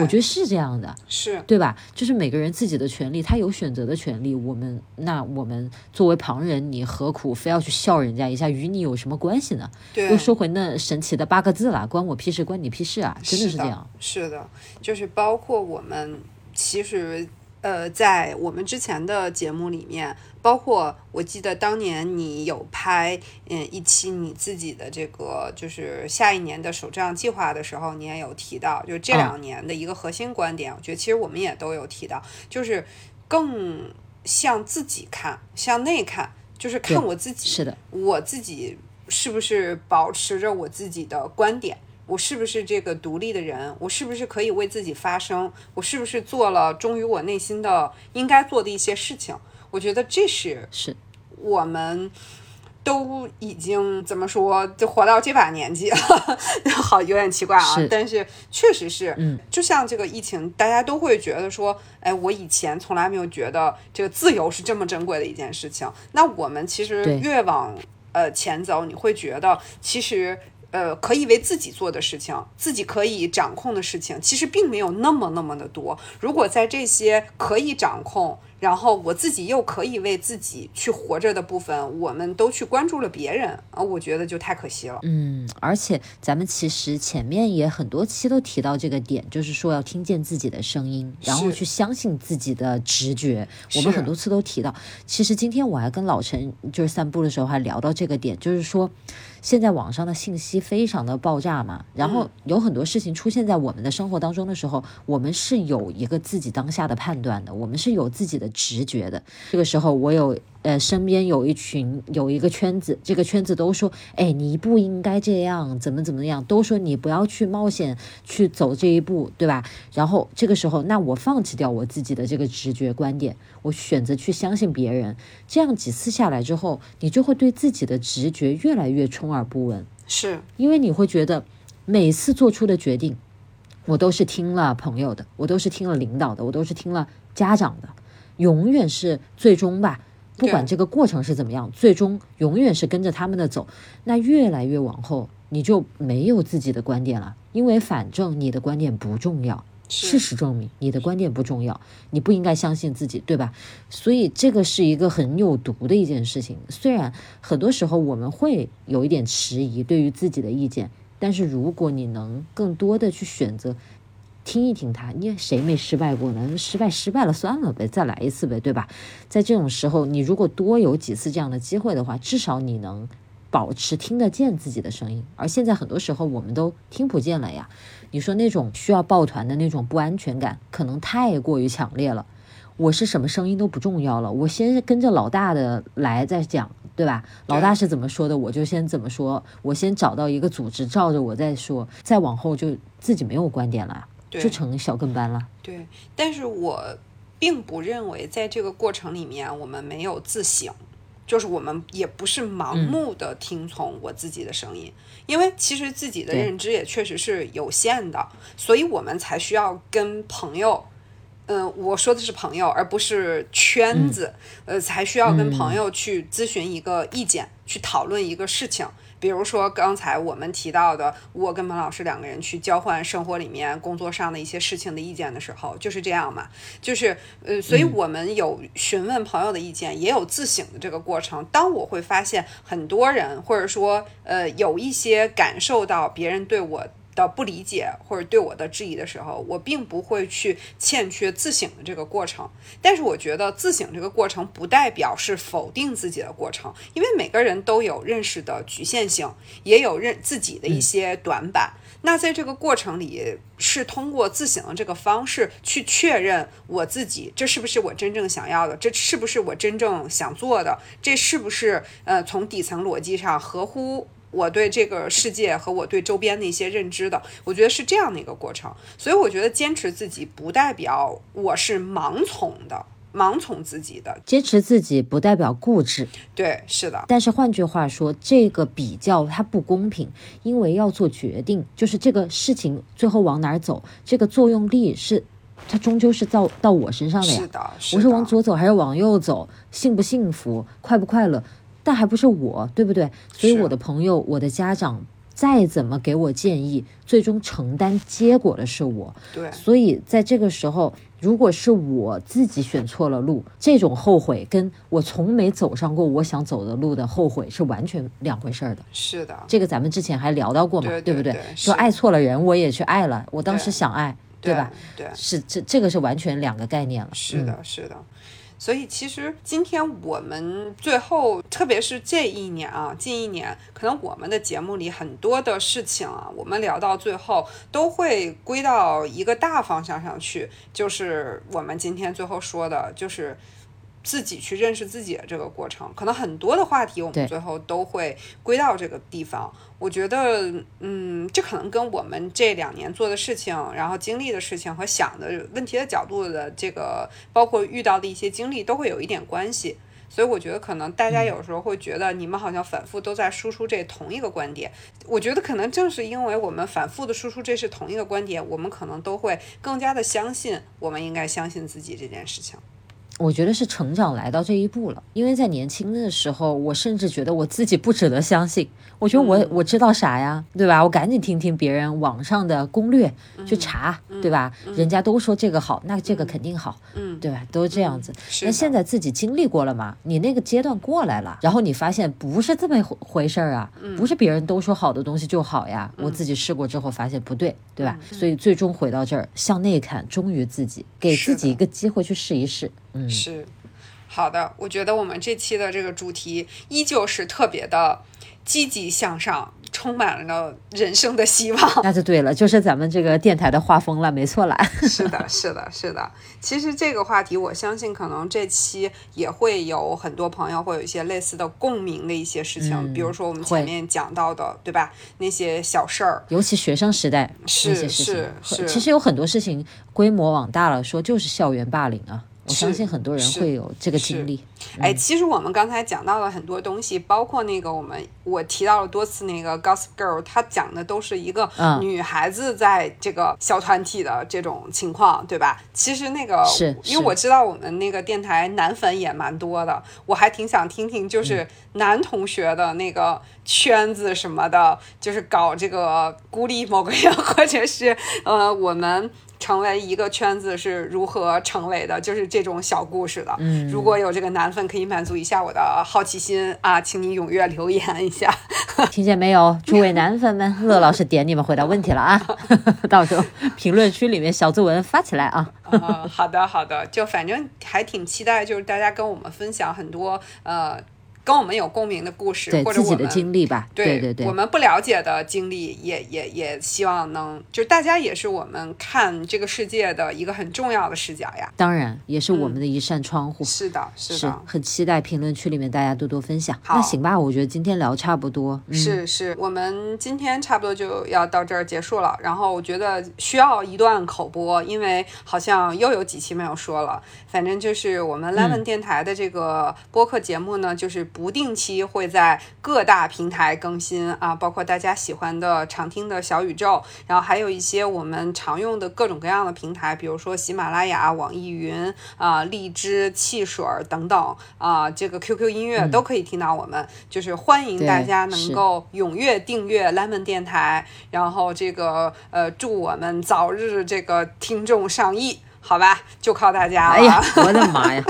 我觉得是这样的，是对吧？就是每个人自己的权利，他有选择的权利。我们那我们作为旁人，你何苦非要去笑人家一下？与你有什么关系呢？又说回那神奇的八个字了，关我屁事，关你屁事啊！真的是这样。是的，就是包括我们其实。呃，在我们之前的节目里面，包括我记得当年你有拍嗯一期你自己的这个就是下一年的手账计划的时候，你也有提到，就这两年的一个核心观点，我觉得其实我们也都有提到，就是更向自己看，向内看，就是看我自己，是的，我自己是不是保持着我自己的观点。我是不是这个独立的人？我是不是可以为自己发声？我是不是做了忠于我内心的应该做的一些事情？我觉得这是是我们都已经怎么说，就活到这把年纪了，好有点奇怪啊。但是确实是，嗯，就像这个疫情，大家都会觉得说，哎，我以前从来没有觉得这个自由是这么珍贵的一件事情。那我们其实越往呃前走，你会觉得其实。呃，可以为自己做的事情，自己可以掌控的事情，其实并没有那么那么的多。如果在这些可以掌控，然后我自己又可以为自己去活着的部分，我们都去关注了别人啊，我觉得就太可惜了。嗯，而且咱们其实前面也很多期都提到这个点，就是说要听见自己的声音，然后去相信自己的直觉。我们很多次都提到，其实今天我还跟老陈就是散步的时候还聊到这个点，就是说。现在网上的信息非常的爆炸嘛，然后有很多事情出现在我们的生活当中的时候，我们是有一个自己当下的判断的，我们是有自己的直觉的。这个时候，我有。呃，身边有一群有一个圈子，这个圈子都说，哎，你不应该这样，怎么怎么样，都说你不要去冒险去走这一步，对吧？然后这个时候，那我放弃掉我自己的这个直觉观点，我选择去相信别人。这样几次下来之后，你就会对自己的直觉越来越充耳不闻，是因为你会觉得每次做出的决定，我都是听了朋友的，我都是听了领导的，我都是听了家长的，永远是最终吧。不管这个过程是怎么样，最终永远是跟着他们的走。那越来越往后，你就没有自己的观点了，因为反正你的观点不重要。事实证明，你的观点不重要，你不应该相信自己，对吧？所以这个是一个很有毒的一件事情。虽然很多时候我们会有一点迟疑对于自己的意见，但是如果你能更多的去选择。听一听他，你谁没失败过呢？失败失败了算了呗，再来一次呗，对吧？在这种时候，你如果多有几次这样的机会的话，至少你能保持听得见自己的声音。而现在很多时候我们都听不见了呀。你说那种需要抱团的那种不安全感，可能太过于强烈了。我是什么声音都不重要了，我先跟着老大的来再讲。对吧？老大是怎么说的，我就先怎么说。我先找到一个组织，照着我再说，再往后就自己没有观点了，就成小跟班了。对，但是我并不认为在这个过程里面我们没有自省，就是我们也不是盲目的听从我自己的声音，因为其实自己的认知也确实是有限的，所以我们才需要跟朋友。嗯，我说的是朋友，而不是圈子。呃，才需要跟朋友去咨询一个意见，去讨论一个事情。比如说刚才我们提到的，我跟蒙老师两个人去交换生活里面、工作上的一些事情的意见的时候，就是这样嘛。就是呃，所以我们有询问朋友的意见，也有自省的这个过程。当我会发现很多人，或者说呃，有一些感受到别人对我。的不理解或者对我的质疑的时候，我并不会去欠缺自省的这个过程。但是我觉得自省这个过程不代表是否定自己的过程，因为每个人都有认识的局限性，也有认自己的一些短板。那在这个过程里，是通过自省的这个方式去确认我自己，这是不是我真正想要的？这是不是我真正想做的？这是不是呃从底层逻辑上合乎？我对这个世界和我对周边的一些认知的，我觉得是这样的一个过程。所以我觉得坚持自己不代表我是盲从的，盲从自己的。坚持自己不代表固执。对，是的。但是换句话说，这个比较它不公平，因为要做决定，就是这个事情最后往哪儿走，这个作用力是它终究是到到我身上的呀。是的，我是往左走还是往右走，幸不幸福，快不快乐？但还不是我，对不对？所以我的朋友、我的家长再怎么给我建议，最终承担结果的是我。对，所以在这个时候，如果是我自己选错了路，这种后悔跟我从没走上过我想走的路的后悔是完全两回事儿的。是的，这个咱们之前还聊到过嘛，对不对？说爱错了人，我也去爱了，我当时想爱，对吧？对，是这这个是完全两个概念了。是的，是的。所以其实今天我们最后，特别是这一年啊，近一年，可能我们的节目里很多的事情啊，我们聊到最后都会归到一个大方向上去，就是我们今天最后说的，就是。自己去认识自己的这个过程，可能很多的话题我们最后都会归到这个地方。我觉得，嗯，这可能跟我们这两年做的事情，然后经历的事情和想的问题的角度的这个，包括遇到的一些经历，都会有一点关系。所以我觉得，可能大家有时候会觉得你们好像反复都在输出这同一个观点。我觉得可能正是因为我们反复的输出这是同一个观点，我们可能都会更加的相信，我们应该相信自己这件事情。我觉得是成长来到这一步了，因为在年轻的时候，我甚至觉得我自己不值得相信。我觉得我我知道啥呀，对吧？我赶紧听听别人网上的攻略去查，对吧？人家都说这个好，那这个肯定好，嗯，对吧？都是这样子。那现在自己经历过了嘛？你那个阶段过来了，然后你发现不是这么回事儿啊，不是别人都说好的东西就好呀。我自己试过之后发现不对，对吧？所以最终回到这儿，向内看，忠于自己，给自己一个机会去试一试。是，好的，我觉得我们这期的这个主题依旧是特别的积极向上，充满了人生的希望。那就对了，就是咱们这个电台的画风了，没错啦。是的，是的，是的。其实这个话题，我相信可能这期也会有很多朋友会有一些类似的共鸣的一些事情，比如说我们前面讲到的，对吧？那些小事儿，尤其学生时代是是是，其实有很多事情规模往大了说，就是校园霸凌啊。我相信很多人会有这个经历。哎，其实我们刚才讲到了很多东西，包括那个我们我提到了多次那个 Gossip Girl，它讲的都是一个女孩子在这个小团体的这种情况，对吧？其实那个是因为我知道我们那个电台男粉也蛮多的，我还挺想听听，就是男同学的那个圈子什么的，就是搞这个孤立某个人，或者是呃我们。成为一个圈子是如何成为的，就是这种小故事的。嗯，如果有这个男粉可以满足一下我的好奇心啊，请你踊跃留言一下。听见没有，诸位男粉们，乐老师点你们回答问题了啊！到时候评论区里面小作文发起来啊。啊，好的好的，就反正还挺期待，就是大家跟我们分享很多呃。跟我们有共鸣的故事，或者自己的经历吧。对对对，我们不了解的经历，也也也希望能，就是大家也是我们看这个世界的一个很重要的视角呀。当然，也是我们的一扇窗户。是的，是的，很期待评论区里面大家多多分享。那行吧，我觉得今天聊差不多。是是，我们今天差不多就要到这儿结束了。然后我觉得需要一段口播，因为好像又有几期没有说了。反正就是我们 Lemon 电台的这个播客节目呢，就是不定期会在各大平台更新啊，包括大家喜欢的常听的小宇宙，然后还有一些我们常用的各种各样的平台，比如说喜马拉雅、网易云啊、荔枝、汽水等等啊，这个 QQ 音乐都可以听到我们。就是欢迎大家能够踊跃订阅 Lemon 电台，然后这个呃，祝我们早日这个听众上亿。好吧，就靠大家了。哎呀，我的妈呀！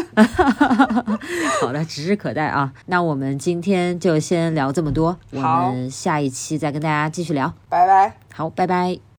好的，指日可待啊。那我们今天就先聊这么多，我们下一期再跟大家继续聊。拜拜。好，拜拜。